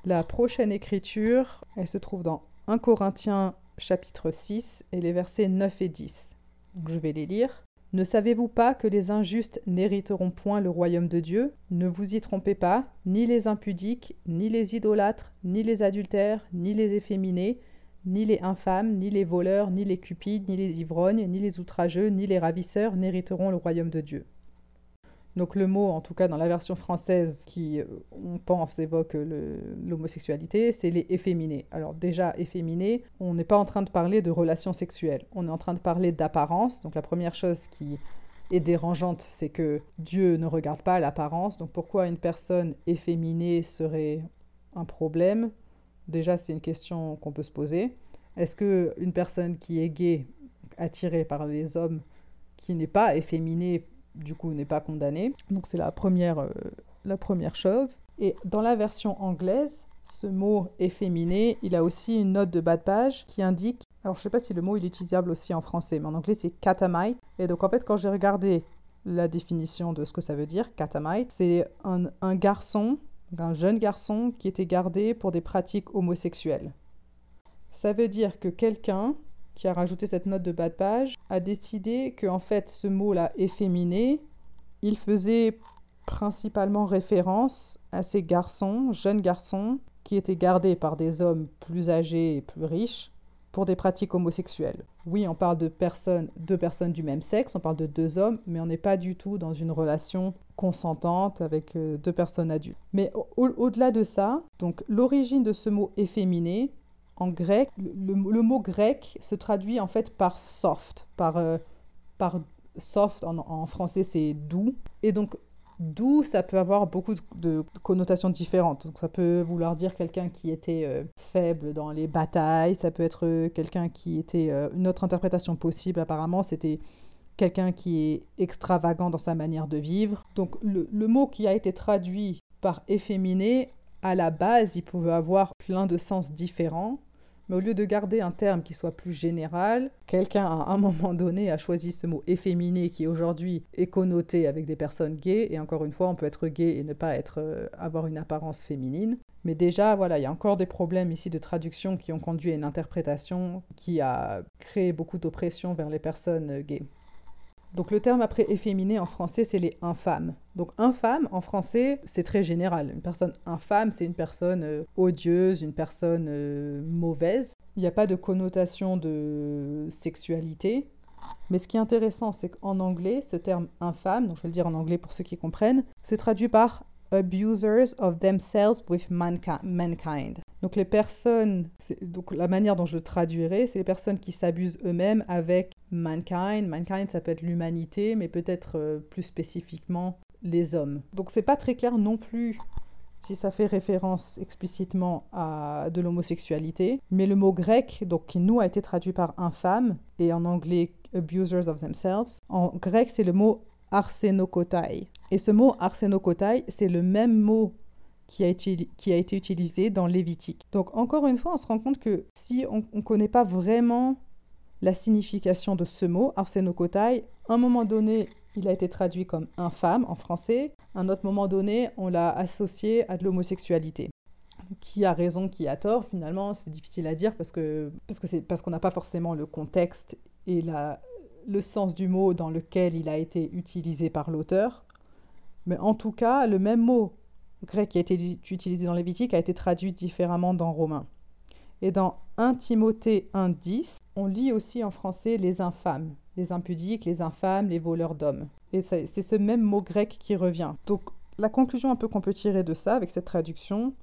La prochaine écriture, elle se trouve dans 1 Corinthiens chapitre 6 et les versets 9 et 10. Donc je vais les lire. Ne savez-vous pas que les injustes n'hériteront point le royaume de Dieu? Ne vous y trompez pas, ni les impudiques, ni les idolâtres, ni les adultères, ni les efféminés, ni les infâmes, ni les voleurs, ni les cupides, ni les ivrognes, ni les outrageux, ni les ravisseurs n'hériteront le royaume de Dieu. Donc le mot, en tout cas dans la version française qui, euh, on pense, évoque l'homosexualité, c'est les efféminés. Alors déjà, efféminés, on n'est pas en train de parler de relations sexuelles, on est en train de parler d'apparence. Donc la première chose qui est dérangeante, c'est que Dieu ne regarde pas l'apparence. Donc pourquoi une personne efféminée serait un problème? Déjà, c'est une question qu'on peut se poser. Est-ce qu'une personne qui est gay, attirée par les hommes, qui n'est pas efféminée, du coup n'est pas condamné. Donc c'est la première, euh, la première chose. Et dans la version anglaise, ce mot efféminé, il a aussi une note de bas de page qui indique, alors je ne sais pas si le mot il est utilisable aussi en français, mais en anglais c'est catamite. Et donc en fait quand j'ai regardé la définition de ce que ça veut dire, catamite, c'est un garçon, un jeune garçon qui était gardé pour des pratiques homosexuelles. Ça veut dire que quelqu'un qui a rajouté cette note de bas de page, a décidé que en fait ce mot-là efféminé, il faisait principalement référence à ces garçons, jeunes garçons, qui étaient gardés par des hommes plus âgés et plus riches pour des pratiques homosexuelles. Oui, on parle de personnes, deux personnes du même sexe, on parle de deux hommes, mais on n'est pas du tout dans une relation consentante avec euh, deux personnes adultes. Mais au-delà de ça, donc l'origine de ce mot efféminé, en grec, le, mot grec se traduit en fait par soft, par, euh, par soft en, français c'est doux. Et donc doux, ça peut avoir beaucoup de, connotations différentes. Donc ça peut vouloir dire quelqu'un qui était euh, faible dans les batailles, ça peut être euh, quelqu'un qui était... une autre interprétation possible apparemment, c'était quelqu'un qui est extravagant dans sa manière de vivre. Donc le, le mot qui a été traduit par efféminé, à la base, il pouvait avoir plein de sens différents. Mais au lieu de garder un terme qui soit plus général, quelqu'un à un moment donné a choisi ce mot efféminé qui aujourd'hui est connoté avec des personnes gays. Et encore une fois, on peut être gay et ne pas être, euh, avoir une apparence féminine. Mais déjà, voilà, il y a encore des problèmes ici de traduction qui ont conduit à une interprétation qui a créé beaucoup d'oppression vers les personnes gays. Donc le terme après efféminé en français, c'est les infâmes. Donc infâme en français, c'est très général. Une personne infâme, c'est une personne euh, odieuse, une personne euh, mauvaise. Il n'y a pas de connotation de sexualité. Mais ce qui est intéressant, c'est qu'en anglais, ce terme infâme, donc je vais le dire en anglais pour ceux qui comprennent, c'est traduit par abusers of themselves with mankind. Donc les personnes, donc la manière dont je le traduirais, c'est les personnes qui s'abusent eux-mêmes avec mankind. Mankind, ça peut être l'humanité, mais peut-être euh, plus spécifiquement les hommes. Donc c'est pas très clair non plus si ça fait référence explicitement à de l'homosexualité, mais le mot grec, donc qui nous a été traduit par infâme et en anglais abusers of themselves, en grec c'est le mot arsenokotai. Et ce mot arsenokotai, c'est le même mot qui a, été, qui a été utilisé dans Lévitique. Donc encore une fois, on se rend compte que si on ne connaît pas vraiment la signification de ce mot, arsenokotai, à un moment donné, il a été traduit comme infâme en français, à un autre moment donné, on l'a associé à de l'homosexualité. Qui a raison, qui a tort, finalement, c'est difficile à dire parce que parce que c'est parce qu'on n'a pas forcément le contexte et la, le sens du mot dans lequel il a été utilisé par l'auteur. Mais en tout cas, le même mot grec qui a été utilisé dans Lévitique a été traduit différemment dans Romain. Et dans 1 Timothée 1.10, on lit aussi en français les infâmes, les impudiques, les infâmes, les voleurs d'hommes. Et c'est ce même mot grec qui revient. Donc la conclusion un peu qu'on peut tirer de ça avec cette traduction,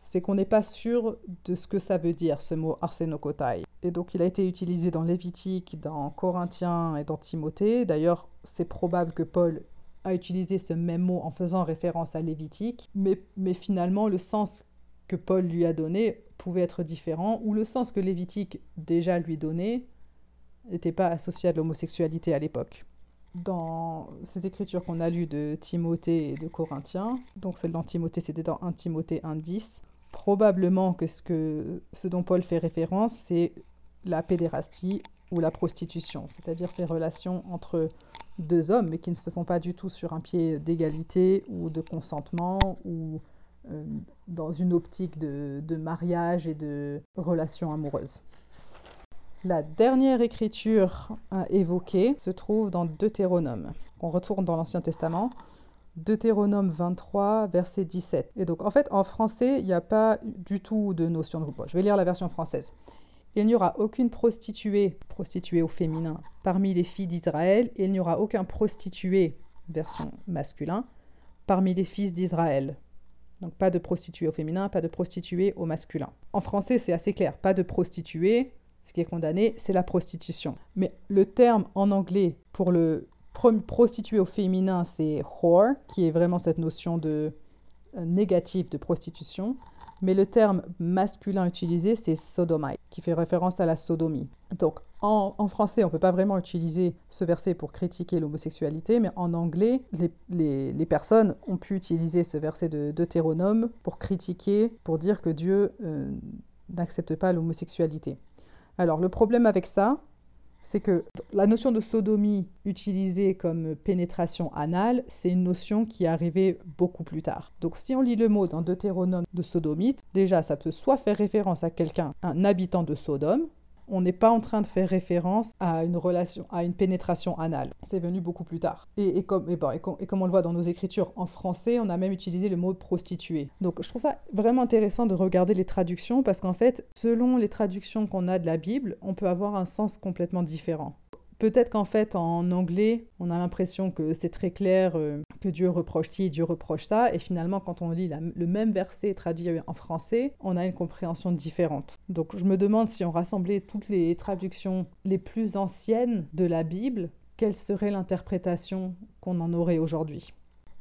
c'est qu'on n'est pas sûr de ce que ça veut dire, ce mot arsenokotai. Et donc il a été utilisé dans Lévitique, dans Corinthiens et dans Timothée. D'ailleurs, c'est probable que Paul a utilisé ce même mot en faisant référence à Lévitique, mais, mais finalement le sens que Paul lui a donné pouvait être différent, ou le sens que Lévitique déjà lui donnait n'était pas associé à l'homosexualité à l'époque. Dans ces écritures qu'on a lues de Timothée et de Corinthiens, donc celle dans Timothée c'était dans 1 Timothée 1.10, probablement que ce, que ce dont Paul fait référence, c'est la pédérastie ou la prostitution, c'est-à-dire ces relations entre deux hommes, mais qui ne se font pas du tout sur un pied d'égalité ou de consentement ou euh, dans une optique de, mariage et de relations amoureuses. La dernière écriture à évoquer se trouve dans Deutéronome. On retourne dans l'Ancien Testament. Deutéronome 23, verset 17. Et donc, en fait, en français, il n'y a pas du tout de notion de groupe. Je vais lire la version française. Il n'y aura aucune prostituée, prostituée au féminin, parmi les filles d'Israël, et il n'y aura aucun prostitué, version masculin, parmi les fils d'Israël. Donc pas de prostituée au féminin, pas de prostituée au masculin. En français, c'est assez clair, pas de prostituée, ce qui est condamné, c'est la prostitution. Mais le terme en anglais pour le prostituée au féminin, c'est whore, qui est vraiment cette notion de euh, négative de prostitution mais le terme masculin utilisé, c'est sodomite, qui fait référence à la sodomie. Donc, en, français, on ne peut pas vraiment utiliser ce verset pour critiquer l'homosexualité, mais en anglais, les, personnes ont pu utiliser ce verset de Deutéronome pour critiquer, pour dire que Dieu euh, n'accepte pas l'homosexualité. Alors, le problème avec ça, c'est que la notion de sodomie utilisée comme pénétration anale, c'est une notion qui est arrivée beaucoup plus tard. Donc si on lit le mot dans Deutéronome de sodomite, déjà ça peut soit faire référence à quelqu'un, un habitant de Sodome, on n'est pas en train de faire référence à une relation, à une pénétration anale. C'est venu beaucoup plus tard. Et, comme, et, comme on le voit dans nos écritures en français, on a même utilisé le mot prostituée. Donc je trouve ça vraiment intéressant de regarder les traductions parce qu'en fait, selon les traductions qu'on a de la Bible, on peut avoir un sens complètement différent. Peut-être qu'en fait, en anglais, on a l'impression que c'est très clair, euh, que Dieu reproche ci, Dieu reproche ça, et finalement, quand on lit le même verset traduit en français, on a une compréhension différente. Donc, je me demande si on rassemblait toutes les traductions les plus anciennes de la Bible, quelle serait l'interprétation qu'on en aurait aujourd'hui.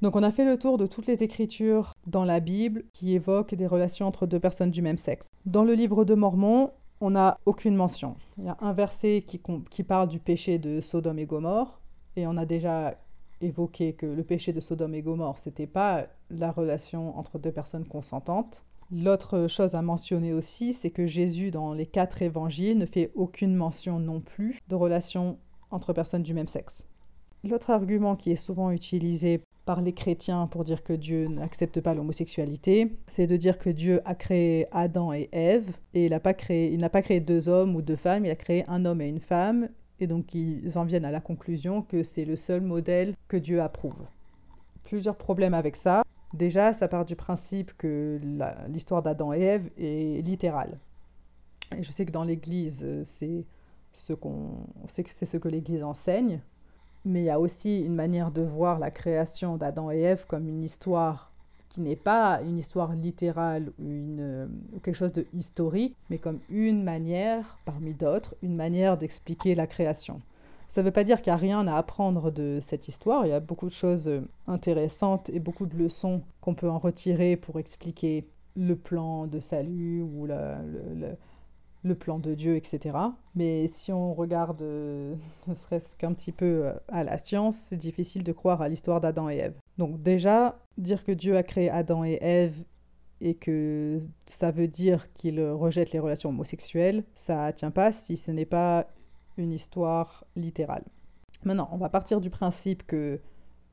Donc on a fait le tour de toutes les écritures dans la Bible qui évoquent des relations entre deux personnes du même sexe. Dans le livre de Mormon, on n'a aucune mention. Il y a un verset qui, parle du péché de Sodome et Gomorre, et on a déjà évoqué que le péché de Sodome et Gomorre, c'était pas la relation entre deux personnes consentantes. L'autre chose à mentionner aussi, c'est que Jésus, dans les quatre évangiles, ne fait aucune mention non plus de relation entre personnes du même sexe. L'autre argument qui est souvent utilisé par les chrétiens pour dire que Dieu n'accepte pas l'homosexualité, c'est de dire que Dieu a créé Adam et Ève et il n'a pas créé, pas créé deux hommes ou deux femmes, il a créé un homme et une femme et donc ils en viennent à la conclusion que c'est le seul modèle que Dieu approuve. Plusieurs problèmes avec ça. Déjà, ça part du principe que l'histoire d'Adam et Ève est littérale. Et je sais que dans l'Église, c'est ce c'est ce que l'Église enseigne mais il y a aussi une manière de voir la création d'Adam et Ève comme une histoire qui n'est pas une histoire littérale ou, une, quelque chose de historique, mais comme une manière, parmi d'autres, une manière d'expliquer la création. Ça ne veut pas dire qu'il n'y a rien à apprendre de cette histoire, il y a beaucoup de choses intéressantes et beaucoup de leçons qu'on peut en retirer pour expliquer le plan de salut ou la, le plan de Dieu, etc. Mais si on regarde euh, ne serait-ce qu'un petit peu euh, à la science, c'est difficile de croire à l'histoire d'Adam et Ève. Donc déjà, dire que Dieu a créé Adam et Ève et que ça veut dire qu'il rejette les relations homosexuelles, ça tient pas si ce n'est pas une histoire littérale. Maintenant, on va partir du principe que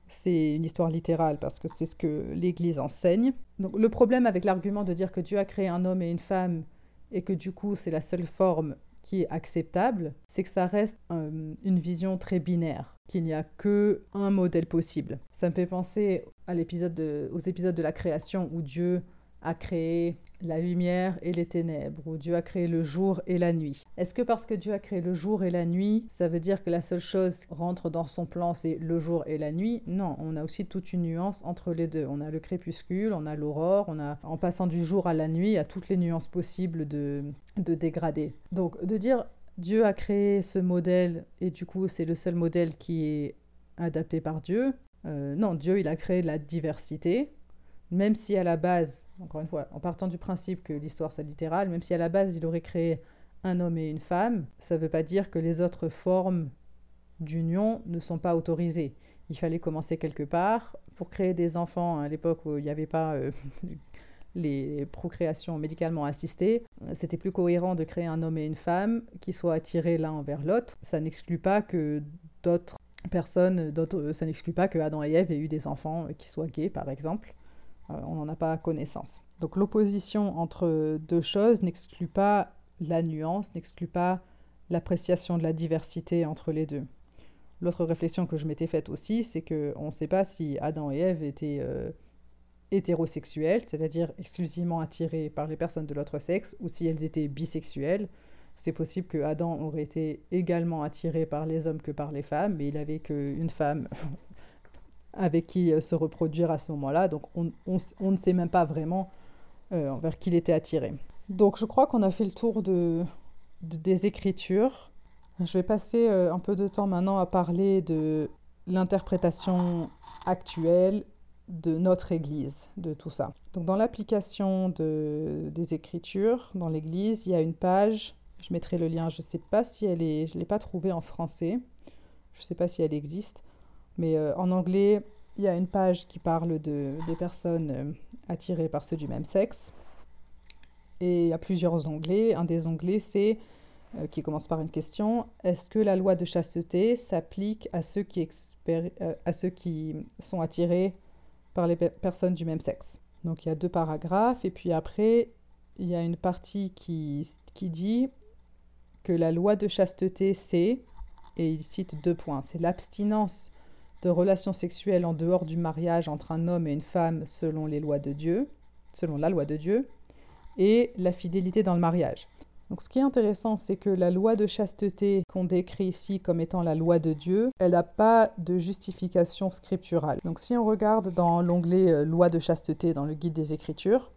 c'est une histoire littérale parce que c'est ce que l'Église enseigne. Donc le problème avec l'argument de dire que Dieu a créé un homme et une femme et que du coup c'est la seule forme qui est acceptable, c'est que ça reste euh, une vision très binaire, qu'il n'y a que un modèle possible. Ça me fait penser aux épisodes de la création où Dieu a créé la lumière et les ténèbres, où Dieu a créé le jour et la nuit. Est-ce que parce que Dieu a créé le jour et la nuit, ça veut dire que la seule chose rentre dans son plan, c'est le jour et la nuit? Non, on a aussi toute une nuance entre les deux. On a le crépuscule, on a l'aurore, on a, en passant du jour à la nuit, a toutes les nuances possibles de, de. Donc, de dire Dieu a créé ce modèle et du coup, c'est le seul modèle qui est adapté par Dieu. Euh, non, Dieu, il a créé la diversité, même si à la base, encore une fois, en partant du principe que l'histoire c'est littéral, même si à la base il aurait créé un homme et une femme, ça ne veut pas dire que les autres formes d'union ne sont pas autorisées. Il fallait commencer quelque part. Pour créer des enfants à l'époque où il n'y avait pas euh, les procréations médicalement assistées, c'était plus cohérent de créer un homme et une femme qui soient attirés l'un envers l'autre. Ça n'exclut pas que d'autres personnes, ça n'exclut pas que Adam et Ève aient eu des enfants qui soient gays, par exemple. Euh, on n'en a pas connaissance. Donc l'opposition entre deux choses n'exclut pas la nuance, n'exclut pas l'appréciation de la diversité entre les deux. L'autre réflexion que je m'étais faite aussi, c'est qu'on ne sait pas si Adam et Ève étaient euh, hétérosexuels, c'est-à-dire exclusivement attirés par les personnes de l'autre sexe, ou si elles étaient bisexuelles. C'est possible que Adam aurait été également attiré par les hommes que par les femmes, mais il avait qu'une femme avec qui euh, se reproduire à ce moment-là. Donc on, ne sait même pas vraiment euh, vers qui il était attiré. Donc je crois qu'on a fait le tour de, des écritures. Je vais passer euh, un peu de temps maintenant à parler de l'interprétation actuelle de notre Église, de tout ça. Donc dans l'application de, des Écritures, dans l'Église, il y a une page, je mettrai le lien, je ne sais pas si elle est, je ne l'ai pas trouvée en français, je ne sais pas si elle existe, mais euh, en anglais, il y a une page qui parle de, des personnes euh, attirées par ceux du même sexe. Et il y a plusieurs onglets. Un des onglets, c'est, euh, qui commence par une question, est-ce que la loi de chasteté s'applique à, ceux qui à ceux qui sont attirés par les personnes du même sexe? Donc il y a deux paragraphes. Et puis après, il y a une partie qui, qui dit que la loi de chasteté, c'est, et il cite deux points, c'est l'abstinence de relations sexuelles en dehors du mariage entre un homme et une femme selon les lois de Dieu, selon la loi de Dieu, et la fidélité dans le mariage. Donc ce qui est intéressant, c'est que la loi de chasteté qu'on décrit ici comme étant la loi de Dieu, elle n'a pas de justification scripturale. Donc si on regarde dans l'onglet euh, loi de chasteté dans le guide des Écritures,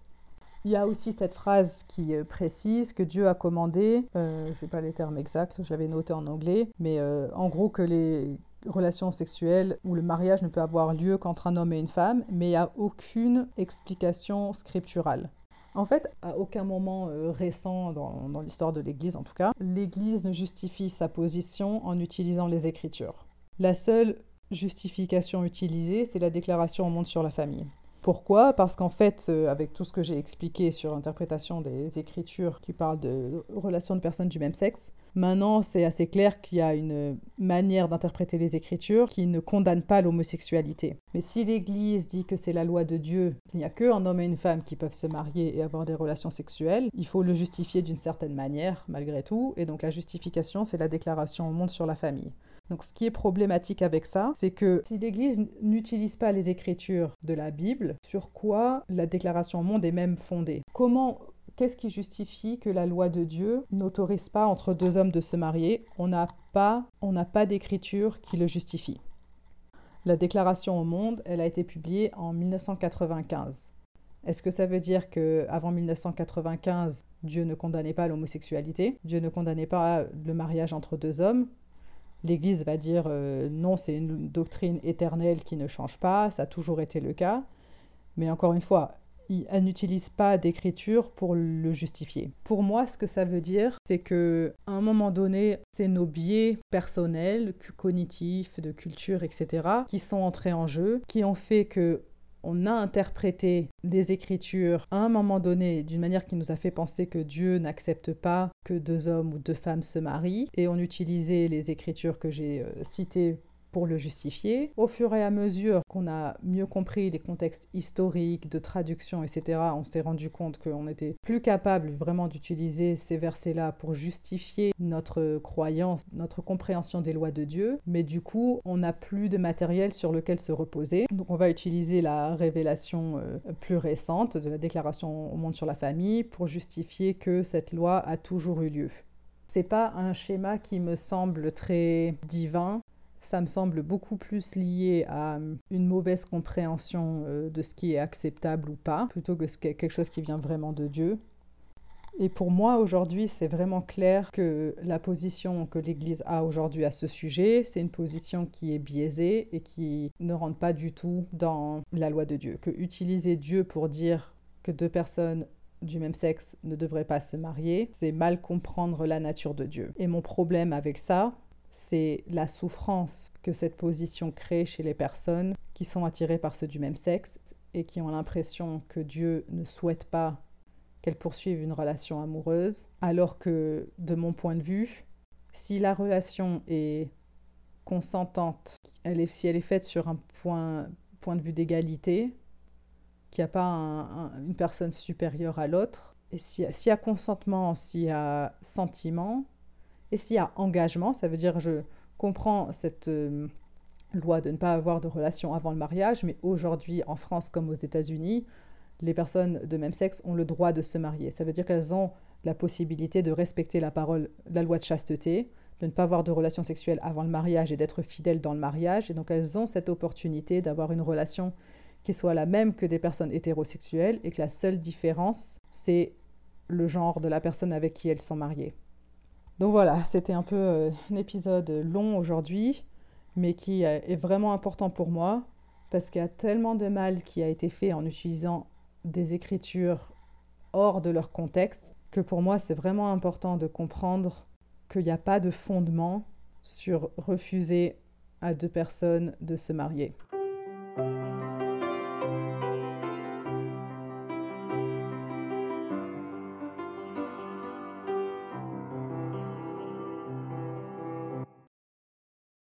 il y a aussi cette phrase qui euh, précise que Dieu a commandé, euh, je ne sais pas les termes exacts, j'avais noté en anglais, mais en gros que les, relation sexuelle où le mariage ne peut avoir lieu qu'entre un homme et une femme, mais il n'y a aucune explication scripturale. En fait, à aucun moment euh, récent dans, dans l'histoire de l'Église, en tout cas, l'Église ne justifie sa position en utilisant les Écritures. La seule justification utilisée, c'est la déclaration au monde sur la famille. Pourquoi? Parce qu'en fait, euh, avec tout ce que j'ai expliqué sur l'interprétation des Écritures qui parlent de relations de personnes du même sexe, Maintenant, c'est assez clair qu'il y a une manière d'interpréter les Écritures qui ne condamne pas l'homosexualité. Mais si l'Église dit que c'est la loi de Dieu, qu'il n'y a qu'un homme et une femme qui peuvent se marier et avoir des relations sexuelles, il faut le justifier d'une certaine manière, malgré tout. Et donc la justification, c'est la déclaration au monde sur la famille. Donc ce qui est problématique avec ça, c'est que si l'Église n'utilise pas les écritures de la Bible, sur quoi la déclaration au monde est même fondée? Comment Qu'est-ce qui justifie que la loi de Dieu n'autorise pas entre deux hommes de se marier? On n'a pas, on pas d'écriture qui le justifie. La déclaration au monde, elle a été publiée en 1995. Est-ce que ça veut dire que avant 1995, Dieu ne condamnait pas l'homosexualité? Dieu ne condamnait pas le mariage entre deux hommes? L'Église va dire euh, non, c'est une doctrine éternelle qui ne change pas, ça a toujours été le cas. Mais encore une fois, elle n'utilise pas d'écriture pour le justifier. Pour moi, ce que ça veut dire, c'est que à un moment donné, c'est nos biais personnels, cognitifs, de culture, etc., qui sont entrés en jeu, qui ont fait que on a interprété les Écritures à un moment donné d'une manière qui nous a fait penser que Dieu n'accepte pas que deux hommes ou deux femmes se marient, et on utilisait les Écritures que j'ai euh, citées pour le justifier. Au fur et à mesure qu'on a mieux compris les contextes historiques, de traduction, etc., on s'est rendu compte qu'on était plus capable vraiment d'utiliser ces versets-là pour justifier notre croyance, notre compréhension des lois de Dieu. Mais du coup, on n'a plus de matériel sur lequel se reposer. Donc on va utiliser la révélation euh, plus récente de la déclaration au monde sur la famille pour justifier que cette loi a toujours eu lieu. C'est pas un schéma qui me semble très divin ça me semble beaucoup plus lié à euh, une mauvaise compréhension euh, de ce qui est acceptable ou pas, plutôt que quelque chose qui vient vraiment de Dieu. Et pour moi, aujourd'hui, c'est vraiment clair que la position que l'Église a aujourd'hui à ce sujet, c'est une position qui est biaisée et qui ne rentre pas du tout dans la loi de Dieu. Que utiliser Dieu pour dire que deux personnes du même sexe ne devraient pas se marier, c'est mal comprendre la nature de Dieu. Et mon problème avec ça, c'est la souffrance que cette position crée chez les personnes qui sont attirées par ceux du même sexe et qui ont l'impression que Dieu ne souhaite pas qu'elles poursuivent une relation amoureuse, alors que, de mon point de vue, si la relation est consentante, si elle est faite sur un point, de vue d'égalité, qu'il n'y a pas une personne supérieure à l'autre, et s'il y a consentement, s'il y a sentiment, et s'il y a engagement, ça veut dire je comprends cette euh, loi de ne pas avoir de relation avant le mariage, mais aujourd'hui en France comme aux États-Unis, les personnes de même sexe ont le droit de se marier. Ça veut dire qu'elles ont la possibilité de respecter la parole, la loi de chasteté, de ne pas avoir de relation sexuelle avant le mariage et d'être fidèles dans le mariage. Et donc elles ont cette opportunité d'avoir une relation qui soit la même que des personnes hétérosexuelles et que la seule différence, c'est le genre de la personne avec qui elles sont mariées. Donc voilà, c'était un peu euh, un épisode long aujourd'hui, mais qui euh, est vraiment important pour moi, parce qu'il y a tellement de mal qui a été fait en utilisant des écritures hors de leur contexte, que pour moi c'est vraiment important de comprendre qu'il n'y a pas de fondement sur refuser à deux personnes de se marier.